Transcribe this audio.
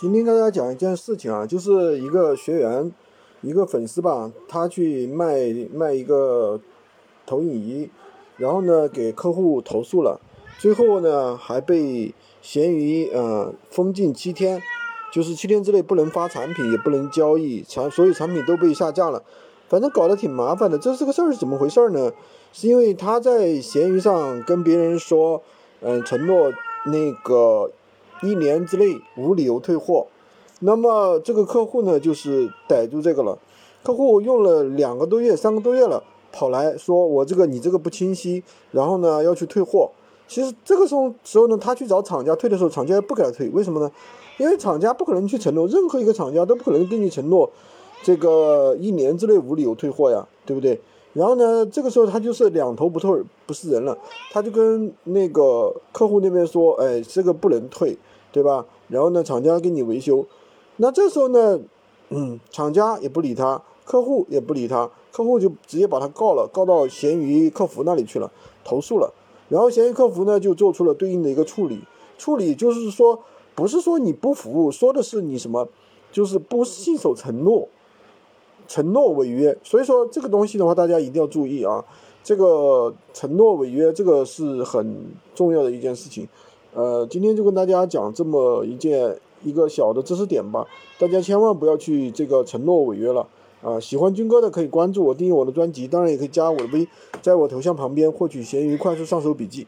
今天跟大家讲一件事情啊，就是一个学员，一个粉丝吧，他去卖卖一个投影仪，然后呢给客户投诉了，最后呢还被闲鱼呃封禁七天，就是七天之内不能发产品，也不能交易产，所有产品都被下架了，反正搞得挺麻烦的。这这个事儿是怎么回事呢？是因为他在闲鱼上跟别人说，嗯，承诺那个。一年之内无理由退货，那么这个客户呢，就是逮住这个了。客户用了两个多月、三个多月了，跑来说我这个你这个不清晰，然后呢要去退货。其实这个时候时候呢，他去找厂家退的时候，厂家不给他退，为什么呢？因为厂家不可能去承诺，任何一个厂家都不可能跟你承诺这个一年之内无理由退货呀，对不对？然后呢，这个时候他就是两头不退不是人了，他就跟那个客户那边说，哎，这个不能退。对吧？然后呢，厂家给你维修，那这时候呢，嗯，厂家也不理他，客户也不理他，客户就直接把他告了，告到闲鱼客服那里去了，投诉了。然后闲鱼客服呢就做出了对应的一个处理，处理就是说，不是说你不服务，说的是你什么，就是不信守承诺，承诺违约。所以说这个东西的话，大家一定要注意啊，这个承诺违约，这个是很重要的一件事情。呃，今天就跟大家讲这么一件一个小的知识点吧，大家千万不要去这个承诺违约了啊！喜欢军哥的可以关注我，订阅我的专辑，当然也可以加我的微，在我头像旁边获取闲鱼快速上手笔记。